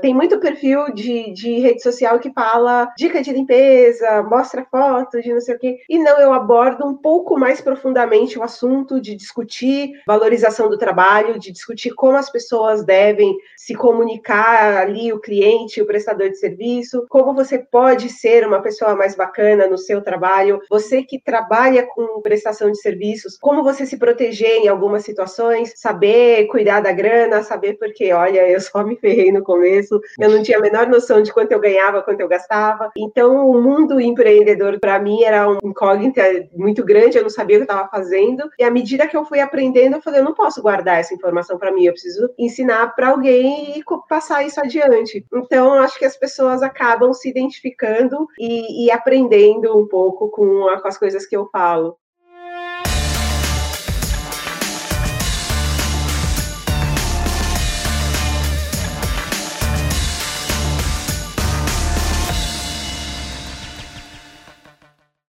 Tem muito perfil de, de rede social que fala dica de limpeza, mostra foto de não sei o quê. E não, eu abordo um pouco mais profundamente o assunto de discutir valorização do trabalho, de discutir como as pessoas devem se comunicar ali, o cliente, o prestador de serviço, como você pode ser uma pessoa mais bacana no seu trabalho, você que trabalha com prestação de serviços, como você se proteger em algumas situações, saber cuidar da grana, saber porque, olha, eu só me ferrei no começo, eu não tinha a menor noção de quanto eu ganhava, quanto eu gastava. Então, o mundo empreendedor para mim era um incógnita muito grande, eu não sabia o que eu estava fazendo. E à medida que eu fui aprendendo, eu falei, eu não posso guardar essa informação para mim, eu preciso ensinar para alguém e passar isso adiante. Então, acho que as pessoas acabam se identificando e, e aprendendo um pouco com, com as coisas que eu falo.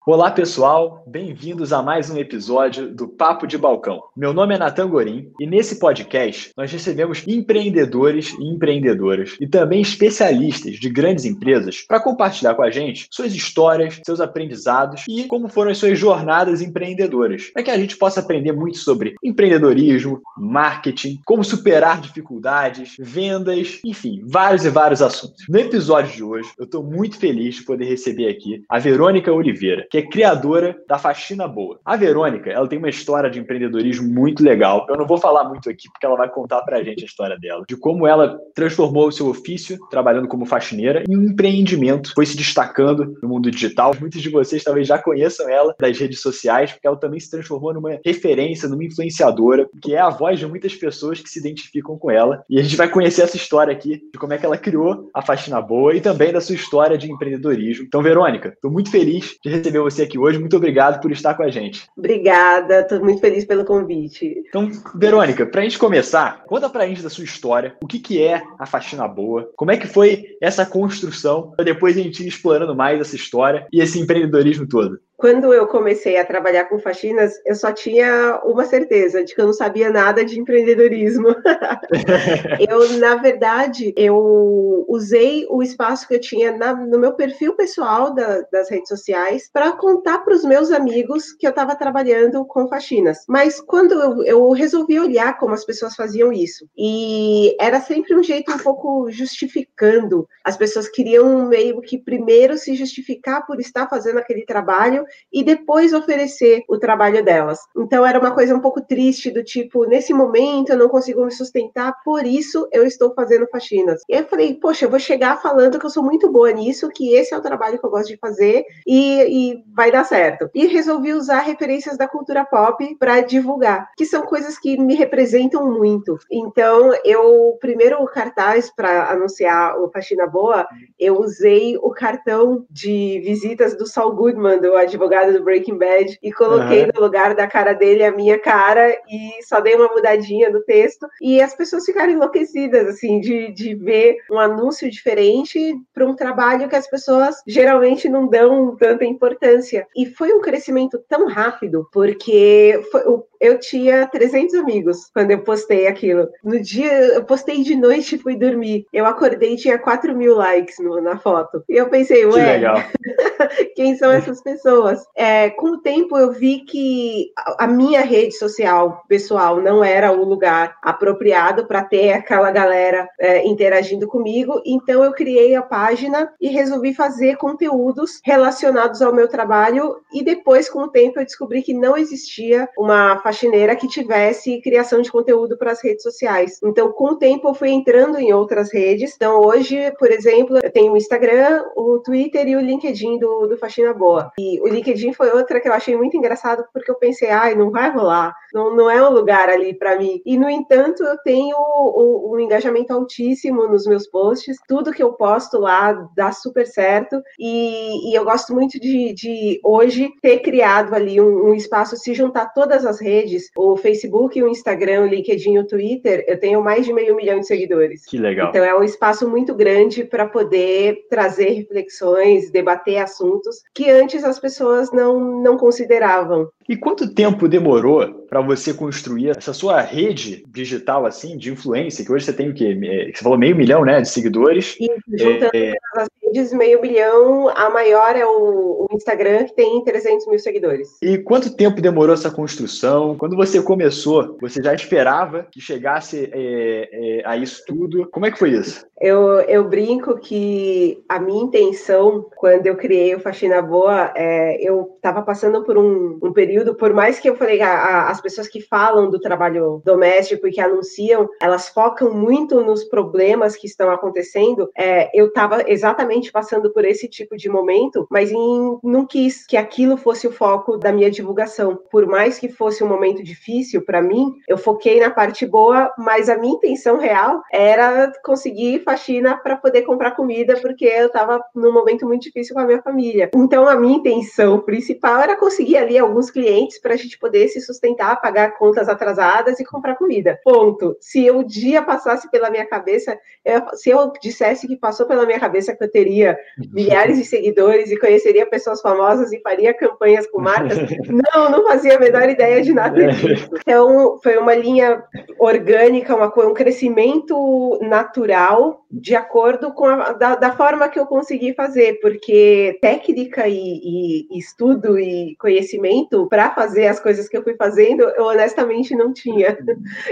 Olá, pessoal, bem-vindos a mais um episódio do Papo de Balcão. Meu nome é Natan Gorim e nesse podcast nós recebemos empreendedores e empreendedoras e também especialistas de grandes empresas para compartilhar com a gente suas histórias, seus aprendizados e como foram as suas jornadas empreendedoras, para que a gente possa aprender muito sobre empreendedorismo, marketing, como superar dificuldades, vendas, enfim, vários e vários assuntos. No episódio de hoje, eu estou muito feliz de poder receber aqui a Verônica Oliveira, que é criadora da Faxina Boa. A Verônica, ela tem uma história de empreendedorismo muito legal. Eu não vou falar muito aqui porque ela vai contar pra gente a história dela, de como ela transformou o seu ofício trabalhando como faxineira em um empreendimento, foi se destacando no mundo digital. Muitos de vocês talvez já conheçam ela das redes sociais, porque ela também se transformou numa referência, numa influenciadora, que é a voz de muitas pessoas que se identificam com ela. E a gente vai conhecer essa história aqui de como é que ela criou a Faxina Boa e também da sua história de empreendedorismo. Então, Verônica, estou muito feliz de receber você aqui hoje. Muito obrigado por estar com a gente. Obrigada, estou muito feliz pelo convite. Então, Verônica, para a gente começar, conta para a gente da sua história, o que, que é a faxina boa, como é que foi essa construção, para depois a gente ir explorando mais essa história e esse empreendedorismo todo. Quando eu comecei a trabalhar com faxinas, eu só tinha uma certeza de que eu não sabia nada de empreendedorismo. eu, na verdade, eu usei o espaço que eu tinha na, no meu perfil pessoal da, das redes sociais para contar para os meus amigos que eu estava trabalhando com faxinas. Mas quando eu, eu resolvi olhar como as pessoas faziam isso, e era sempre um jeito um pouco justificando. As pessoas queriam meio que primeiro se justificar por estar fazendo aquele trabalho e depois oferecer o trabalho delas. Então era uma coisa um pouco triste do tipo, nesse momento eu não consigo me sustentar, por isso eu estou fazendo faxinas. E aí eu falei, poxa, eu vou chegar falando que eu sou muito boa nisso, que esse é o trabalho que eu gosto de fazer e, e vai dar certo. E resolvi usar referências da cultura pop para divulgar, que são coisas que me representam muito. Então, eu primeiro o cartaz para anunciar o Faxina Boa, eu usei o cartão de visitas do Saul Goodman, do advogado advogado do Breaking Bad, e coloquei uhum. no lugar da cara dele a minha cara e só dei uma mudadinha no texto. E as pessoas ficaram enlouquecidas, assim, de, de ver um anúncio diferente para um trabalho que as pessoas geralmente não dão tanta importância. E foi um crescimento tão rápido, porque foi, eu tinha 300 amigos quando eu postei aquilo. No dia, eu postei de noite e fui dormir. Eu acordei e tinha 4 mil likes no, na foto. E eu pensei, ué, quem são essas pessoas? É, com o tempo eu vi que a minha rede social pessoal não era o lugar apropriado para ter aquela galera é, interagindo comigo. Então eu criei a página e resolvi fazer conteúdos relacionados ao meu trabalho. E depois, com o tempo, eu descobri que não existia uma faxineira que tivesse criação de conteúdo para as redes sociais. Então, com o tempo, eu fui entrando em outras redes. Então, hoje, por exemplo, eu tenho o Instagram, o Twitter e o LinkedIn do, do Faxina Boa. E o LinkedIn foi outra que eu achei muito engraçado, porque eu pensei, ai, não vai rolar, não, não é um lugar ali para mim. E, no entanto, eu tenho um, um engajamento altíssimo nos meus posts, tudo que eu posto lá dá super certo. E, e eu gosto muito de, de, hoje, ter criado ali um, um espaço, se juntar todas as redes redes, o Facebook, o Instagram, o LinkedIn, o Twitter, eu tenho mais de meio milhão de seguidores. Que legal. Então é um espaço muito grande para poder trazer reflexões, debater assuntos que antes as pessoas não, não consideravam. E quanto tempo demorou para você construir essa sua rede digital assim de influência, que hoje você tem o quê? É, você falou meio milhão, né, de seguidores. E juntando é, as redes, meio milhão, a maior é o, o, Instagram, que tem 300 mil seguidores. E quanto tempo demorou essa construção? Quando você começou, você já esperava que chegasse é, é, a isso tudo? Como é que foi isso? Eu, eu brinco que a minha intenção, quando eu criei o Faxina Boa, é, eu estava passando por um, um, período, por mais que eu falei, a, a, as pessoas que falam do trabalho doméstico e que anunciam, elas focam muito nos problemas que estão acontecendo, é, eu estava exatamente passando por esse tipo de momento, mas em, não quis que aquilo fosse o foco da minha divulgação. Por mais que fosse um momento difícil para mim, eu foquei na parte boa, mas a minha intenção real era conseguir faxina para poder comprar comida, porque eu estava num momento muito difícil com a minha família. Então, a minha intenção principal era conseguir ali alguns clientes para a gente poder se sustentar, pagar contas atrasadas e comprar comida. Ponto. Se o dia passasse pela minha cabeça, eu, se eu dissesse que passou pela minha cabeça que eu teria milhares de seguidores e conheceria pessoas famosas e faria campanhas com marcas, não, não fazia a menor ideia de nada disso. Então, foi uma linha orgânica, uma, um crescimento natural de acordo com a da, da, forma que eu consegui fazer, porque técnica e, e estudo e conhecimento para fazer as coisas que eu fui fazendo, eu honestamente não tinha.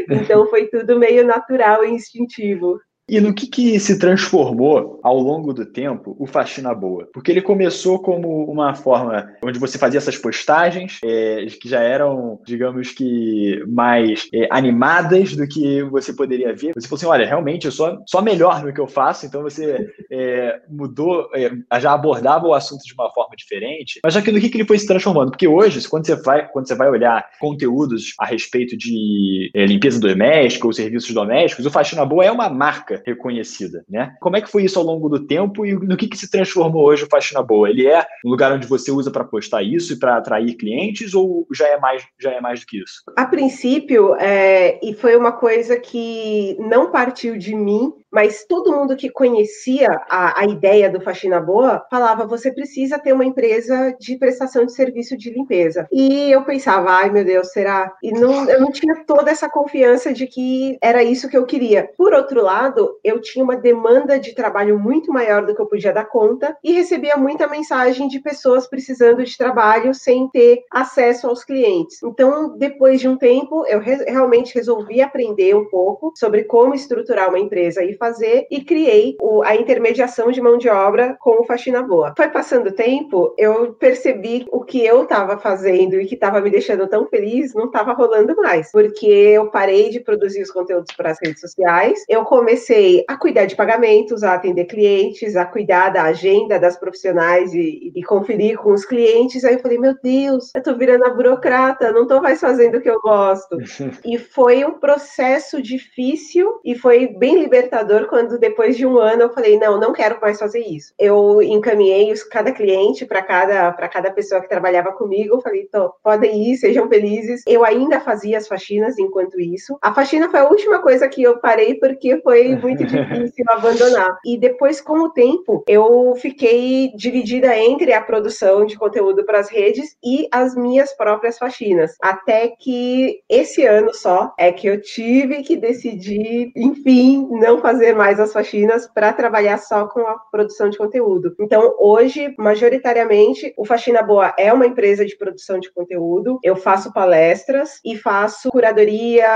Então foi tudo meio natural e instintivo. E no que, que se transformou ao longo do tempo o Faxina Boa? Porque ele começou como uma forma onde você fazia essas postagens é, que já eram, digamos que, mais é, animadas do que você poderia ver. Você falou assim: olha, realmente eu sou só melhor no que eu faço, então você é, mudou, é, já abordava o assunto de uma forma diferente. Mas já que ele foi se transformando? Porque hoje, quando você vai, quando você vai olhar conteúdos a respeito de é, limpeza doméstica ou serviços domésticos, o Faxina Boa é uma marca marca reconhecida, né? Como é que foi isso ao longo do tempo e no que, que se transformou hoje o Faxina Boa? Ele é um lugar onde você usa para postar isso e para atrair clientes ou já é mais já é mais do que isso? A princípio, é, e foi uma coisa que não partiu de mim, mas todo mundo que conhecia a, a ideia do Faxina Boa falava: você precisa ter uma empresa de prestação de serviço de limpeza. E eu pensava: ai meu Deus, será? E não, eu não tinha toda essa confiança de que era isso que eu queria. Por outro lado, eu tinha uma demanda de trabalho muito maior do que eu podia dar conta e recebia muita mensagem de pessoas precisando de trabalho sem ter acesso aos clientes. Então, depois de um tempo, eu re realmente resolvi aprender um pouco sobre como estruturar uma empresa e fazer e criei o, a intermediação de mão de obra com o Faxina Boa. Foi passando o tempo, eu percebi o que eu estava fazendo e que estava me deixando tão feliz não estava rolando mais, porque eu parei de produzir os conteúdos para as redes sociais, eu comecei a cuidar de pagamentos, a atender clientes, a cuidar da agenda das profissionais e, e conferir com os clientes. Aí eu falei, meu Deus, eu estou virando a burocrata, não estou mais fazendo o que eu gosto. e foi um processo difícil e foi bem libertador quando depois de um ano eu falei, não, não quero mais fazer isso. Eu encaminhei os, cada cliente para cada, cada pessoa que trabalhava comigo, eu falei, podem ir, sejam felizes. Eu ainda fazia as faxinas enquanto isso. A faxina foi a última coisa que eu parei porque foi muito difícil abandonar. E depois, com o tempo, eu fiquei dividida entre a produção de conteúdo para as redes e as minhas próprias faxinas. Até que esse ano só é que eu tive que decidir, enfim, não fazer fazer mais as faxinas para trabalhar só com a produção de conteúdo. Então, hoje, majoritariamente, o Faxina Boa é uma empresa de produção de conteúdo. Eu faço palestras e faço curadoria,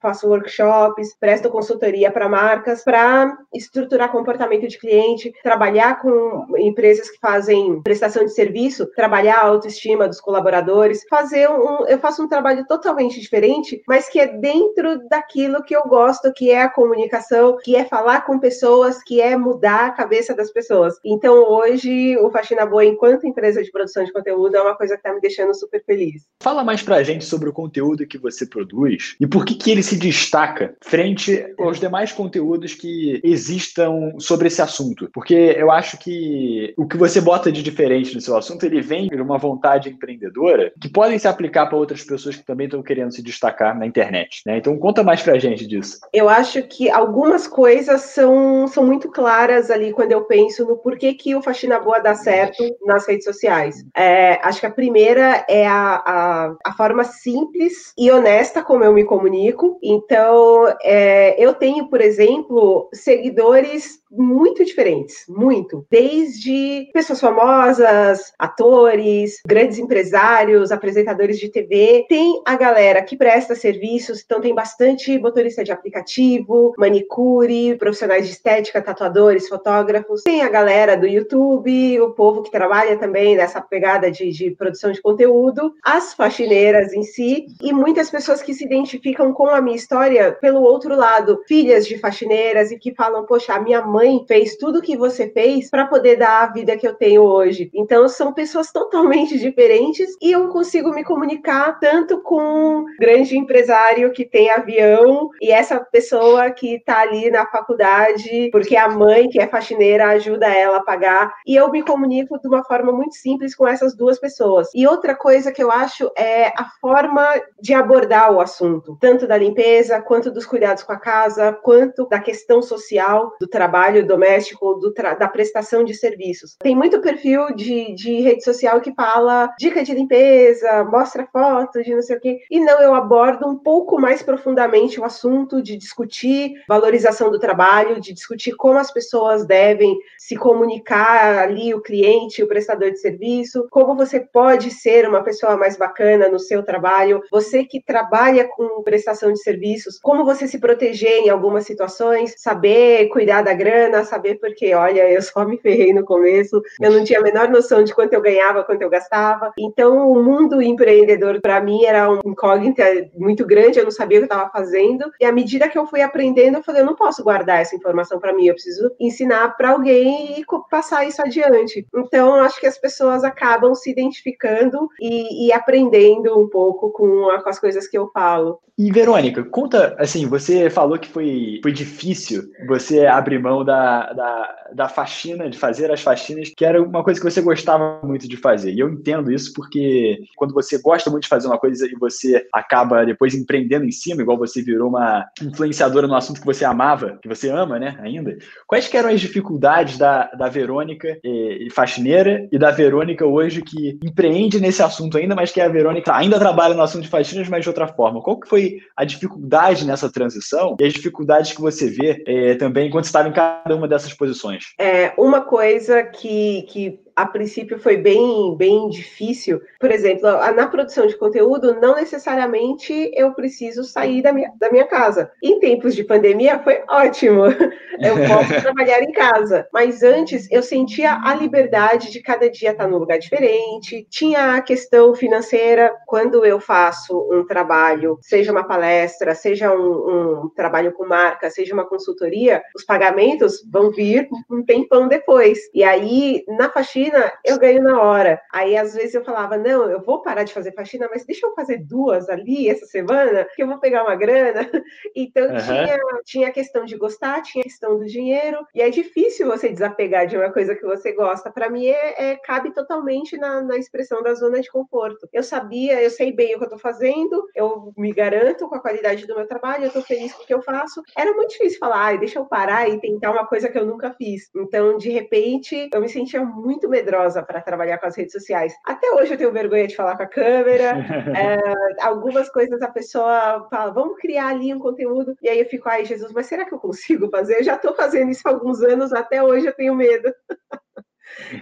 faço workshops, presto consultoria para marcas para estruturar comportamento de cliente, trabalhar com empresas que fazem prestação de serviço, trabalhar a autoestima dos colaboradores, fazer um, eu faço um trabalho totalmente diferente, mas que é dentro daquilo que eu gosto, que é a comunicação, que é falar com pessoas, que é mudar a cabeça das pessoas. Então, hoje, o Faxina Boa, enquanto empresa de produção de conteúdo, é uma coisa que está me deixando super feliz. Fala mais pra gente sobre o conteúdo que você produz e por que, que ele se destaca frente aos demais conteúdos que existam sobre esse assunto. Porque eu acho que o que você bota de diferente no seu assunto, ele vem de uma vontade empreendedora que podem se aplicar para outras pessoas que também estão querendo se destacar na internet. Né? Então, conta mais pra gente disso. Eu acho que algumas coisas coisas são, são muito claras ali quando eu penso no porquê que o Faxina Boa dá certo nas redes sociais. É, acho que a primeira é a, a, a, forma simples e honesta como eu me comunico. Então, é, eu tenho, por exemplo, seguidores muito diferentes, muito. Desde pessoas famosas, atores, grandes empresários, apresentadores de TV. Tem a galera que presta serviços, então tem bastante motorista de aplicativo, manicure, profissionais de estética, tatuadores, fotógrafos. Tem a galera do YouTube, o povo que trabalha também nessa pegada de, de produção de conteúdo, as faxineiras em si, e muitas pessoas que se identificam com a minha história pelo outro lado, filhas de faxineiras e que falam, poxa, a minha mãe fez tudo que você fez para poder dar a vida que eu tenho hoje. Então são pessoas totalmente diferentes e eu consigo me comunicar tanto com um grande empresário que tem avião e essa pessoa que está ali na faculdade porque a mãe que é faxineira ajuda ela a pagar e eu me comunico de uma forma muito simples com essas duas pessoas. E outra coisa que eu acho é a forma de abordar o assunto, tanto da limpeza quanto dos cuidados com a casa, quanto da questão social do trabalho doméstico, do tra da prestação de serviços. Tem muito perfil de, de rede social que fala dica de limpeza, mostra foto de não sei o quê. E não, eu abordo um pouco mais profundamente o assunto de discutir valorização do trabalho, de discutir como as pessoas devem se comunicar ali, o cliente, o prestador de serviço, como você pode ser uma pessoa mais bacana no seu trabalho, você que trabalha com prestação de serviços, como você se proteger em algumas situações, saber cuidar da grana saber porque, olha, eu só me ferrei no começo, eu não tinha a menor noção de quanto eu ganhava, quanto eu gastava. Então, o mundo empreendedor para mim era um incógnita muito grande, eu não sabia o que eu estava fazendo. E à medida que eu fui aprendendo, eu falei, eu não posso guardar essa informação para mim, eu preciso ensinar para alguém e passar isso adiante. Então, acho que as pessoas acabam se identificando e, e aprendendo um pouco com, a, com as coisas que eu falo. E Verônica, conta, assim, você falou que foi, foi difícil você abrir mão da, da, da faxina, de fazer as faxinas, que era uma coisa que você gostava muito de fazer. E eu entendo isso porque quando você gosta muito de fazer uma coisa e você acaba depois empreendendo em cima, igual você virou uma influenciadora no assunto que você amava, que você ama, né, ainda, quais eram as dificuldades da, da Verônica e, e faxineira e da Verônica hoje que empreende nesse assunto ainda, mas que a Verônica ainda trabalha no assunto de faxinas, mas de outra forma? Qual que foi a dificuldade nessa transição e as dificuldades que você vê é, também enquanto estava em cada uma dessas posições? É, uma coisa que, que a princípio foi bem, bem difícil. Por exemplo, na produção de conteúdo, não necessariamente eu preciso sair da minha, da minha casa. Em tempos de pandemia, foi ótimo. Eu posso trabalhar em casa. Mas antes, eu sentia a liberdade de cada dia estar num lugar diferente. Tinha a questão financeira. Quando eu faço um trabalho, seja uma palestra, seja um, um trabalho com marca, seja uma consultoria, os pagamentos vão vir um tempão depois. E aí, na faxina, faxina, eu ganho na hora. Aí, às vezes, eu falava, não, eu vou parar de fazer faxina, mas deixa eu fazer duas ali essa semana, que eu vou pegar uma grana. Então, uhum. tinha, tinha a questão de gostar, tinha a questão do dinheiro, e é difícil você desapegar de uma coisa que você gosta. Para mim, é, é, cabe totalmente na, na expressão da zona de conforto. Eu sabia, eu sei bem o que eu estou fazendo, eu me garanto com a qualidade do meu trabalho, eu estou feliz com o que eu faço. Era muito difícil falar, ah, deixa eu parar e tentar uma coisa que eu nunca fiz. Então, de repente, eu me sentia muito medrosa para trabalhar com as redes sociais. Até hoje eu tenho vergonha de falar com a câmera. é, algumas coisas a pessoa fala, vamos criar ali um conteúdo. E aí eu fico, ai, Jesus, mas será que eu consigo fazer? Eu já estou fazendo isso há alguns anos, até hoje eu tenho medo.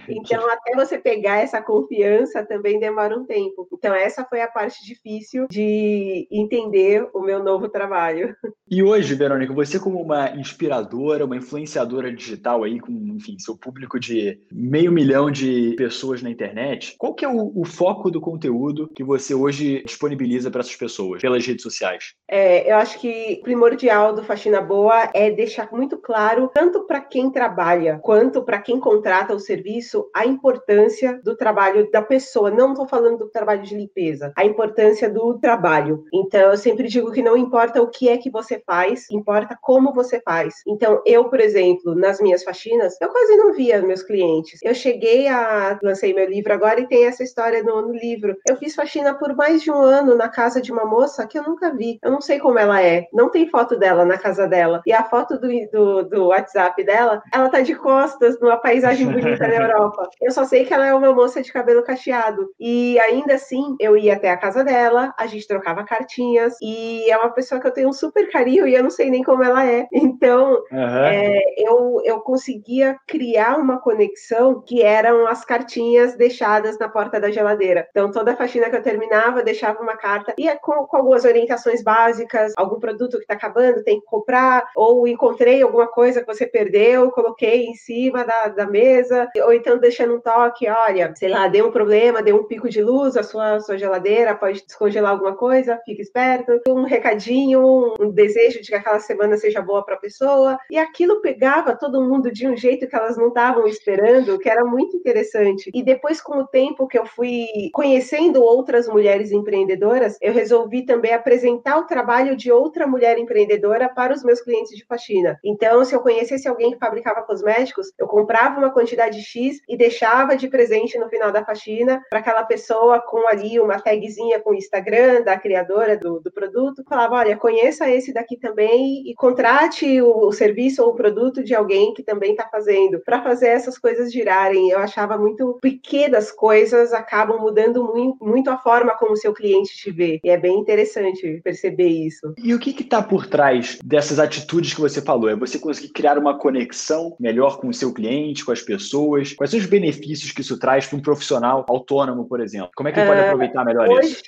Então, até você pegar essa confiança também demora um tempo. Então, essa foi a parte difícil de entender o meu novo trabalho. E hoje, Verônica, você como uma inspiradora, uma influenciadora digital aí, com, enfim, seu público de meio milhão de pessoas na internet, qual que é o, o foco do conteúdo que você hoje disponibiliza para essas pessoas, pelas redes sociais? É, eu acho que o primordial do Faxina Boa é deixar muito claro, tanto para quem trabalha, quanto para quem contrata o serviço, serviço a importância do trabalho da pessoa. Não estou falando do trabalho de limpeza, a importância do trabalho. Então, eu sempre digo que não importa o que é que você faz, importa como você faz. Então, eu, por exemplo, nas minhas faxinas, eu quase não via meus clientes. Eu cheguei a. lancei meu livro agora e tem essa história no, no livro. Eu fiz faxina por mais de um ano na casa de uma moça que eu nunca vi. Eu não sei como ela é. Não tem foto dela na casa dela. E a foto do, do, do WhatsApp dela, ela tá de costas numa paisagem bonita na Europa. Eu só sei que ela é uma moça de cabelo cacheado. E ainda assim, eu ia até a casa dela, a gente trocava cartinhas. E é uma pessoa que eu tenho um super carinho e eu não sei nem como ela é. Então, uhum. é, eu, eu conseguia criar uma conexão que eram as cartinhas deixadas na porta da geladeira. Então, toda a faxina que eu terminava, deixava uma carta, ia com, com algumas orientações básicas, algum produto que está acabando, tem que comprar, ou encontrei alguma coisa que você perdeu, coloquei em cima da, da mesa, ou então deixando um toque, olha, sei lá, deu um problema, deu um pico de luz, a sua, sua geladeira pode descongelar alguma coisa, fique esperto, um recadinho, um desejo de que aquela semana seja boa para a pessoa, e aquilo pegava todo mundo de um jeito que elas não estavam esperando, que era muito interessante. E depois, com o tempo que eu fui conhecendo outras mulheres empreendedoras, eu resolvi também apresentar o trabalho de outra mulher empreendedora para os meus clientes de faxina. Então, se eu conhecesse alguém que fabricava cosméticos, eu comprava uma quantidade X e deixava de presente no final da faxina para aquela pessoa com ali uma tagzinha com o Instagram da criadora do, do produto. Falava: olha, conheça esse daqui também e contrate o, o serviço ou o produto de alguém que também está fazendo, para fazer essas coisas girarem. Eu achava muito pequenas coisas acabam mudando muito, muito a forma como o seu cliente te vê. E é bem interessante perceber isso. E o que está por trás dessas atitudes que você falou? É você conseguir criar uma conexão melhor com o seu cliente, com as pessoas? Quais são os benefícios que isso traz para um profissional autônomo, por exemplo? Como é que ele pode ah, aproveitar melhor hoje, isso?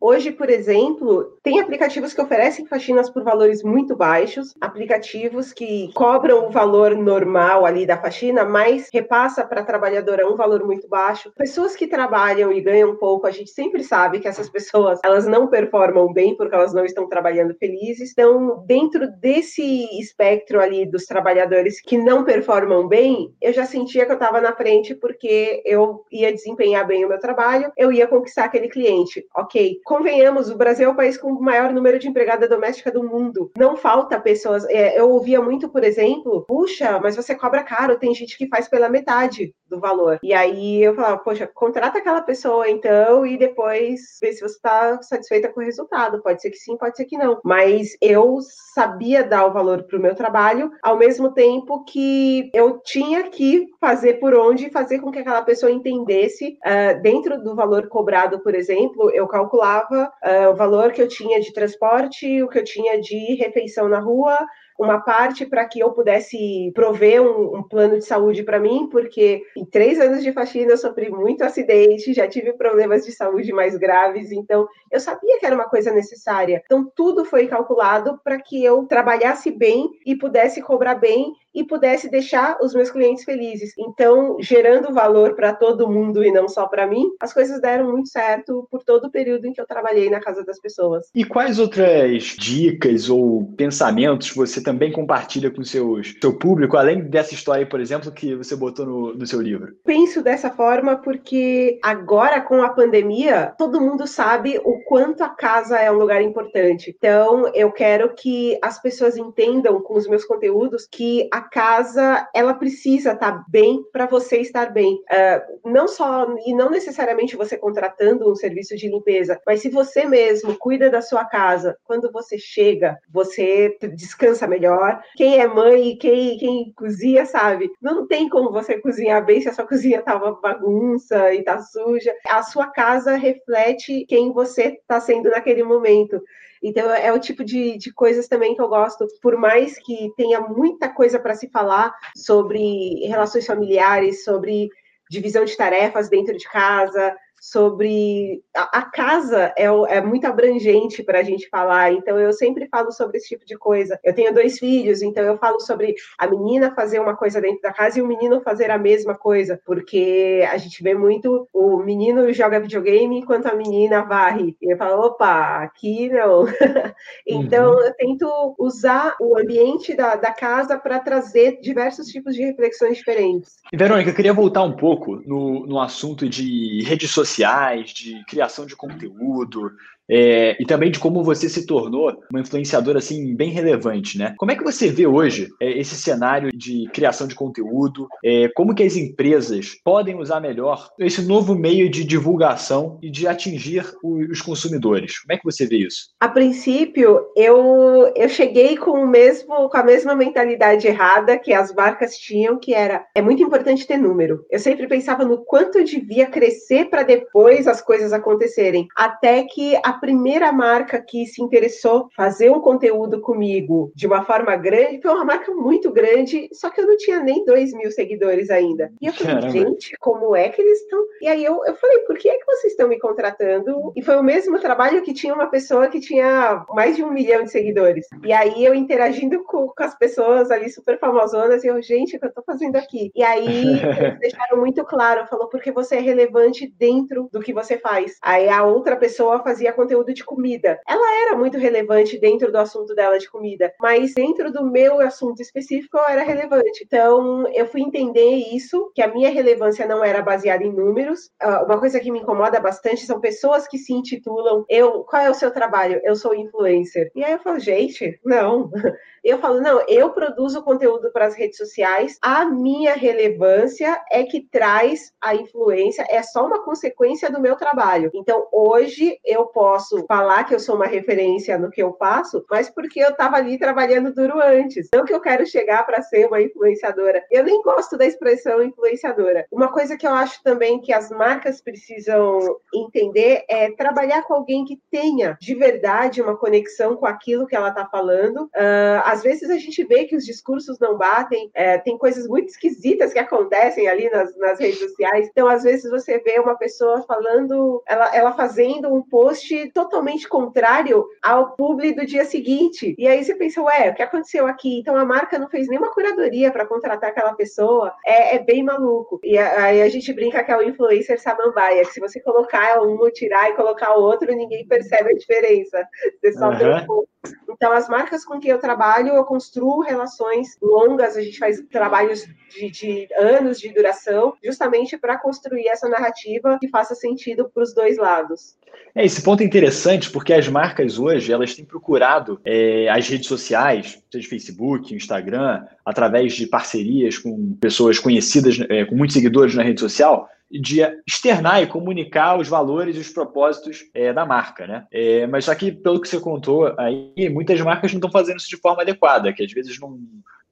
Hoje, por exemplo, tem aplicativos que oferecem faxinas por valores muito baixos, aplicativos que cobram o valor normal ali da faxina, mas repassa para a trabalhadora um valor muito baixo. Pessoas que trabalham e ganham pouco, a gente sempre sabe que essas pessoas elas não performam bem porque elas não estão trabalhando felizes. Então, dentro desse espectro ali dos trabalhadores que não performam bem, eu já sentia que eu estava na frente porque eu ia desempenhar bem o meu trabalho, eu ia conquistar aquele cliente. Ok, convenhamos, o Brasil é o país com o maior número de empregada doméstica do mundo. Não falta pessoas. É, eu ouvia muito, por exemplo, puxa, mas você cobra caro, tem gente que faz pela metade do valor. E aí eu falava, poxa, contrata aquela pessoa então e depois vê se você está satisfeita com o resultado. Pode ser que sim, pode ser que não. Mas eu sabia dar o valor para o meu trabalho, ao mesmo tempo que eu tinha que fazer por onde fazer com que aquela pessoa entendesse, uh, dentro do valor cobrado, por exemplo, eu calculava uh, o valor que eu tinha de transporte, o que eu tinha de refeição na rua, uma parte para que eu pudesse prover um, um plano de saúde para mim, porque em três anos de faxina eu sofri muito acidente, já tive problemas de saúde mais graves, então eu sabia que era uma coisa necessária. Então tudo foi calculado para que eu trabalhasse bem e pudesse cobrar bem e pudesse deixar os meus clientes felizes. Então, gerando valor para todo mundo e não só para mim, as coisas deram muito certo por todo o período em que eu trabalhei na casa das pessoas. E quais outras dicas ou pensamentos você também compartilha com seus, seu público, além dessa história, por exemplo, que você botou no, no seu livro? Penso dessa forma porque agora, com a pandemia, todo mundo sabe o quanto a casa é um lugar importante. Então, eu quero que as pessoas entendam com os meus conteúdos que a casa ela precisa estar tá bem para você estar bem. Uh, não só e não necessariamente você contratando um serviço de limpeza, mas se você mesmo cuida da sua casa, quando você chega, você descansa melhor. Quem é mãe quem, quem cozinha sabe, não tem como você cozinhar bem se a sua cozinha tava bagunça e tá suja. A sua casa reflete quem você está sendo naquele momento. Então, é o tipo de, de coisas também que eu gosto, por mais que tenha muita coisa para se falar sobre relações familiares, sobre divisão de tarefas dentro de casa, sobre a, a casa é, é, muito abrangente para a gente falar, então eu sempre falo sobre esse tipo de coisa. Eu tenho dois filhos, então eu falo sobre a menina fazer uma coisa dentro da casa e o menino fazer a mesma coisa, porque a gente vê muito o menino joga videogame enquanto a menina varre. E eu falo, opa, aqui não. então uhum. eu tento usar o ambiente da, da casa para trazer diversos tipos de reflexões diferentes. Verônica, eu queria voltar um pouco no, no assunto de redes sociais sociais, de criação de conteúdo, é, e também de como você se tornou uma influenciadora assim bem relevante, né? Como é que você vê hoje é, esse cenário de criação de conteúdo? É, como que as empresas podem usar melhor esse novo meio de divulgação e de atingir os consumidores? Como é que você vê isso? A princípio, eu, eu cheguei com o mesmo com a mesma mentalidade errada que as marcas tinham, que era é muito importante ter número. Eu sempre pensava no quanto eu devia crescer para depois as coisas acontecerem, até que a primeira marca que se interessou fazer um conteúdo comigo de uma forma grande foi uma marca muito grande, só que eu não tinha nem dois mil seguidores ainda. E eu falei, Caramba. gente, como é que eles estão? E aí eu, eu falei, por que é que vocês estão me contratando? E foi o mesmo trabalho que tinha uma pessoa que tinha mais de um milhão de seguidores. E aí eu interagindo com, com as pessoas ali super famosonas, e eu, gente, o que eu tô fazendo aqui? E aí eles deixaram muito claro, falou, porque você é relevante dentro do que você faz. Aí a outra pessoa fazia conteúdo de comida. Ela era muito relevante dentro do assunto dela de comida, mas dentro do meu assunto específico eu era relevante. Então eu fui entender isso, que a minha relevância não era baseada em números. Uh, uma coisa que me incomoda bastante são pessoas que se intitulam eu, qual é o seu trabalho? Eu sou influencer. E aí eu falo, gente, não. Eu falo, não, eu produzo conteúdo para as redes sociais, a minha relevância é que traz a influência, é só uma consequência do meu trabalho. Então, hoje eu posso falar que eu sou uma referência no que eu faço, mas porque eu estava ali trabalhando duro antes. Não que eu quero chegar para ser uma influenciadora. Eu nem gosto da expressão influenciadora. Uma coisa que eu acho também que as marcas precisam entender é trabalhar com alguém que tenha de verdade uma conexão com aquilo que ela está falando. Uh, às vezes a gente vê que os discursos não batem, é, tem coisas muito esquisitas que acontecem ali nas, nas, redes sociais. Então, às vezes, você vê uma pessoa falando, ela, ela fazendo um post totalmente contrário ao público do dia seguinte. E aí você pensa, ué, o que aconteceu aqui? Então a marca não fez nenhuma curadoria para contratar aquela pessoa. É, é, bem maluco. E aí a gente brinca que é o influencer samambaia, que se você colocar um, tirar e colocar o outro, ninguém percebe a diferença. Você só uhum. um pouco. Então, as marcas com quem eu trabalho, eu construo relações longas, a gente faz trabalhos de, de anos de duração, justamente para construir essa narrativa que faça sentido para os dois lados. É, esse ponto é interessante porque as marcas hoje elas têm procurado é, as redes sociais, seja Facebook, Instagram, através de parcerias com pessoas conhecidas, é, com muitos seguidores na rede social, de externar e comunicar os valores e os propósitos é, da marca, né? É, mas só que, pelo que você contou aí, muitas marcas não estão fazendo isso de forma adequada, que às vezes não,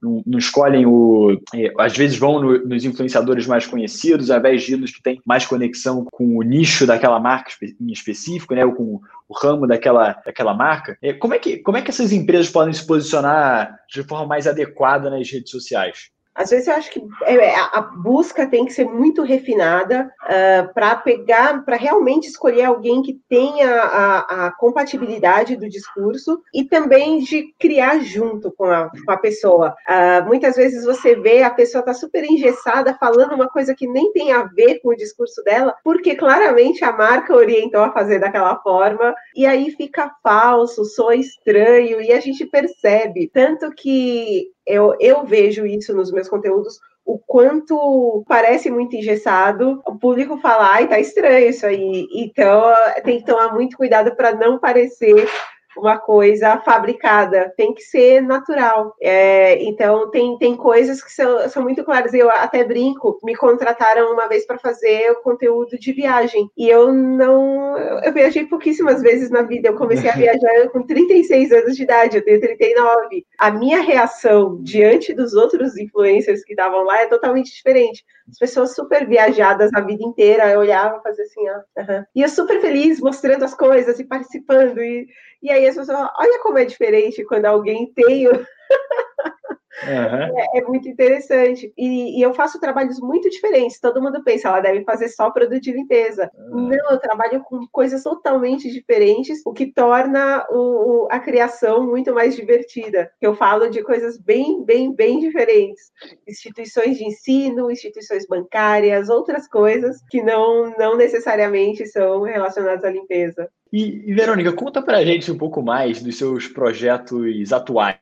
não, não escolhem o. É, às vezes vão no, nos influenciadores mais conhecidos, ao invés de nos que têm mais conexão com o nicho daquela marca em específico, né? Ou com o ramo daquela, daquela marca. É, como, é que, como é que essas empresas podem se posicionar de forma mais adequada nas redes sociais? Às vezes eu acho que é, a busca tem que ser muito refinada uh, ah, para pegar, para realmente escolher alguém que tenha a, a, compatibilidade do discurso e também de criar junto com a, com a pessoa. Uh, muitas vezes você vê a pessoa está super engessada falando uma coisa que nem tem a ver com o discurso dela, porque claramente a marca orientou a fazer daquela forma, e aí fica falso, soa estranho, e a gente percebe. Tanto que eu, eu vejo isso nos meus conteúdos, o quanto parece muito engessado, o público fala, ai, tá estranho isso aí. Então, tem que tomar muito cuidado para não parecer uma coisa fabricada, tem que ser natural. É, então, tem, tem coisas que são, são muito claras. Eu até brinco, me contrataram uma vez para fazer o conteúdo de viagem, e eu não. Eu viajei pouquíssimas vezes na vida. Eu comecei a viajar com 36 anos de idade, eu tenho 39. A minha reação diante dos outros influencers que estavam lá é totalmente diferente. As pessoas super viajadas a vida inteira, eu olhava e fazia assim, ó. Uhum. E eu super feliz mostrando as coisas e participando. E, e aí as pessoas, olha como é diferente quando alguém tem Uhum. É, é, muito interessante. E, e, eu faço trabalhos muito diferentes. Todo mundo pensa, ela deve fazer só produto de limpeza. Uhum. Não, eu trabalho com coisas totalmente diferentes, o que torna o, o, a criação muito mais divertida. Eu falo de coisas bem, bem, bem diferentes. Instituições de ensino, instituições bancárias, outras coisas que não, não necessariamente são relacionadas à limpeza. E, e Verônica, conta pra gente um pouco mais dos seus projetos atuais.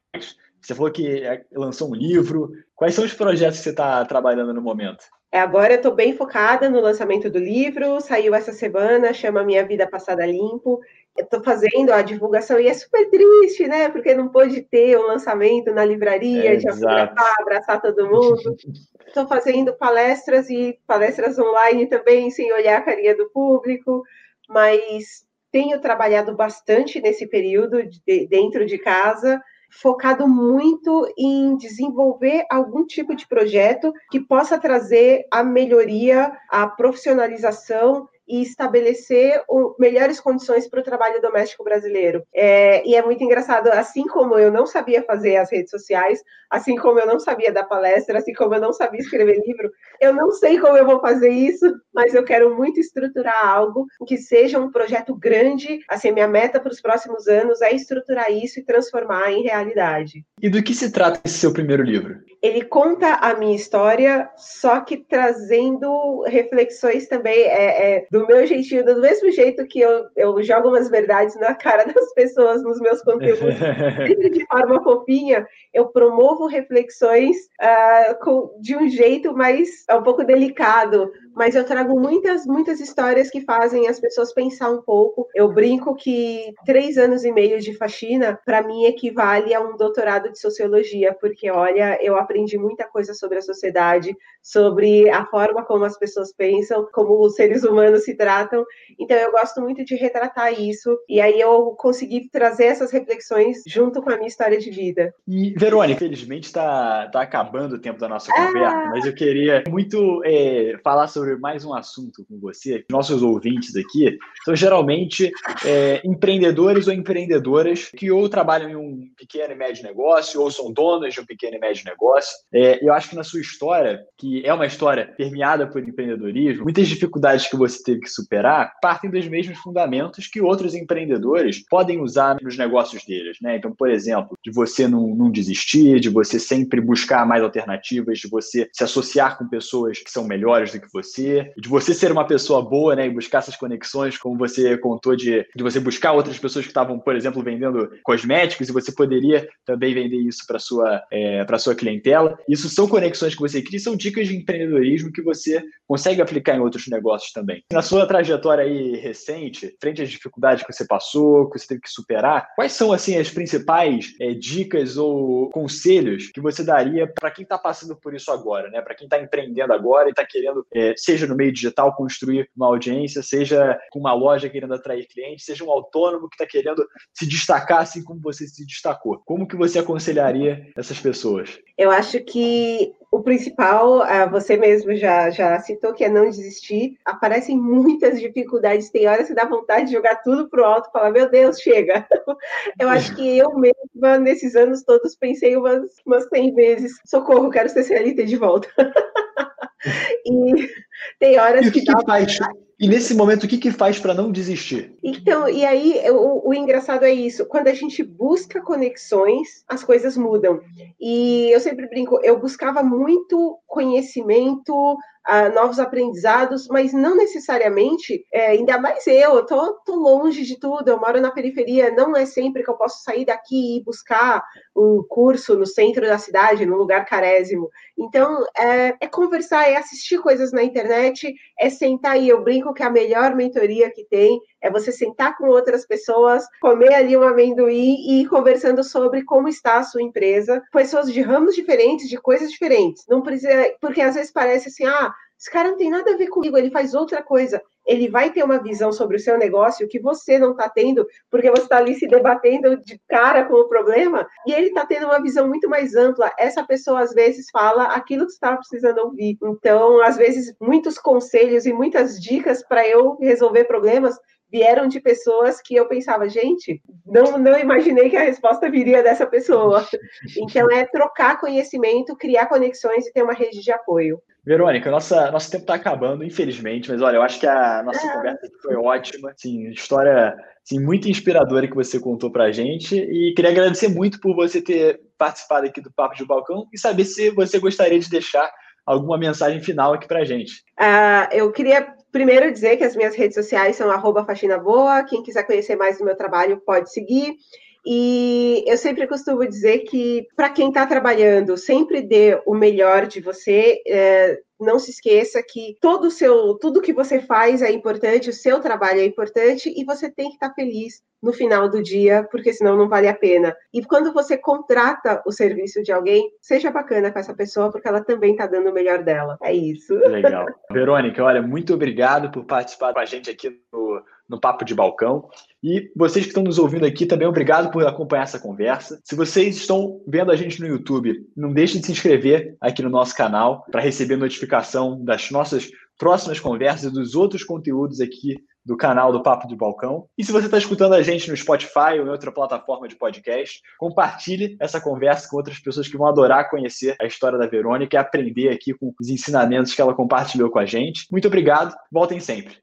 Você falou que é, lançou um livro. Quais são os projetos que você está trabalhando no momento? É, agora eu estou bem focada no lançamento do livro. Saiu essa semana, chama Minha Vida Passada Limpo. Eu estou fazendo a divulgação e é super triste, né? Porque não pôde ter um lançamento na livraria, é, de abraçar, abraçar todo mundo. Estou fazendo palestras e palestras online também, sem olhar a carinha do público, mas tenho trabalhado bastante nesse período de, dentro de casa focado muito em desenvolver algum tipo de projeto que possa trazer a melhoria, a profissionalização e estabelecer o, melhores condições para o trabalho doméstico brasileiro. É, e é muito engraçado, assim como eu não sabia fazer as redes sociais, assim como eu não sabia dar palestra, assim como eu não sabia escrever livro, eu não sei como eu vou fazer isso, mas eu quero muito estruturar algo que seja um projeto grande. Assim, minha meta para os próximos anos é estruturar isso e transformar em realidade. E do que se trata esse seu primeiro livro? Ele conta a minha história, só que trazendo reflexões também é, é, do meu jeitinho, do mesmo jeito que eu, eu jogo umas verdades na cara das pessoas nos meus conteúdos, sempre de forma fofinha, eu promovo reflexões uh, com, de um jeito mais um pouco delicado, mas eu trago muitas, muitas histórias que fazem as pessoas pensar um pouco. Eu brinco que três anos e meio de faxina, para mim, equivale a um doutorado de sociologia, porque, olha, eu aprendi muita coisa sobre a sociedade, sobre a forma como as pessoas pensam, como os seres humanos se tratam. Então, eu gosto muito de retratar isso, e aí eu consegui trazer essas reflexões junto com a minha história de vida. E, Verônica, infelizmente está tá acabando o tempo da nossa ah. conversa, mas eu queria muito é, falar sobre sobre mais um assunto com você. Nossos ouvintes aqui são geralmente é, empreendedores ou empreendedoras que ou trabalham em um pequeno e médio negócio ou são donos de um pequeno e médio negócio. É, eu acho que na sua história, que é uma história permeada por empreendedorismo, muitas dificuldades que você teve que superar partem dos mesmos fundamentos que outros empreendedores podem usar nos negócios deles. Né? Então, por exemplo, de você não, não desistir, de você sempre buscar mais alternativas, de você se associar com pessoas que são melhores do que você você, de você ser uma pessoa boa, né, e buscar essas conexões, como você contou de, de você buscar outras pessoas que estavam, por exemplo, vendendo cosméticos e você poderia também vender isso para sua é, para sua clientela. Isso são conexões que você cria, são dicas de empreendedorismo que você consegue aplicar em outros negócios também. Na sua trajetória aí recente, frente às dificuldades que você passou, que você teve que superar, quais são assim as principais é, dicas ou conselhos que você daria para quem está passando por isso agora, né? Para quem está empreendendo agora e está querendo é, seja no meio digital construir uma audiência, seja com uma loja querendo atrair clientes, seja um autônomo que está querendo se destacar assim como você se destacou. Como que você aconselharia essas pessoas? Eu acho que o principal, ah, você mesmo já, já citou, que é não desistir. Aparecem muitas dificuldades, tem horas que dá vontade de jogar tudo pro alto e falar, meu Deus, chega. Eu acho que eu mesma, nesses anos todos, pensei umas, umas 100 vezes, socorro, quero ser CLT de volta. e tem horas e que, que, faz? E nesse momento, o que, que faz para não desistir? Então, e aí o, o, engraçado é isso: quando a gente busca conexões, as coisas mudam. E eu sempre brinco, eu buscava muito conhecimento, uh, novos aprendizados, mas não necessariamente, é, ainda mais eu, eu tô, tô, longe de tudo, eu moro na periferia, não é sempre que eu posso sair daqui e buscar um curso no centro da cidade, num lugar carésimo. Então, é, é conversar, é assistir coisas na internet, é sentar aí, eu brinco que a melhor mentoria que tem é você sentar com outras pessoas, comer ali um amendoim e ir conversando sobre como está a sua empresa, pessoas de ramos diferentes, de coisas diferentes. Não precisa, porque às vezes parece assim, ah, esse cara não tem nada a ver comigo, ele faz outra coisa. Ele vai ter uma visão sobre o seu negócio que você não está tendo, porque você está ali se debatendo de cara com o problema, e ele está tendo uma visão muito mais ampla. Essa pessoa, às vezes, fala aquilo que você estava precisando ouvir. Então, às vezes, muitos conselhos e muitas dicas para eu resolver problemas vieram de pessoas que eu pensava, gente, não, não imaginei que a resposta viria dessa pessoa. Então, é trocar conhecimento, criar conexões e ter uma rede de apoio. Verônica, nossa, nosso tempo está acabando, infelizmente, mas olha, eu acho que a nossa é. conversa foi ótima, assim, história assim, muito inspiradora que você contou para a gente e queria agradecer muito por você ter participado aqui do Papo de Balcão e saber se você gostaria de deixar alguma mensagem final aqui para a gente. Uh, eu queria primeiro dizer que as minhas redes sociais são arroba faxina boa, quem quiser conhecer mais do meu trabalho pode seguir. E eu sempre costumo dizer que, para quem está trabalhando, sempre dê o melhor de você. É, não se esqueça que todo o seu, tudo que você faz é importante, o seu trabalho é importante e você tem que estar feliz no final do dia, porque senão não vale a pena. E quando você contrata o serviço de alguém, seja bacana com essa pessoa, porque ela também está dando o melhor dela. É isso. Legal. Verônica, olha, muito obrigado por participar com a gente aqui no no Papo de Balcão. E vocês que estão nos ouvindo aqui, também obrigado por acompanhar essa conversa. Se vocês estão vendo a gente no YouTube, não deixem de se inscrever aqui no nosso canal para receber notificação das nossas próximas conversas e dos outros conteúdos aqui do canal do Papo de Balcão. E se você está escutando a gente no Spotify ou em outra plataforma de podcast, compartilhe essa conversa com outras pessoas que vão adorar conhecer a história da Verônica e aprender aqui com os ensinamentos que ela compartilhou com a gente. Muito obrigado, voltem sempre.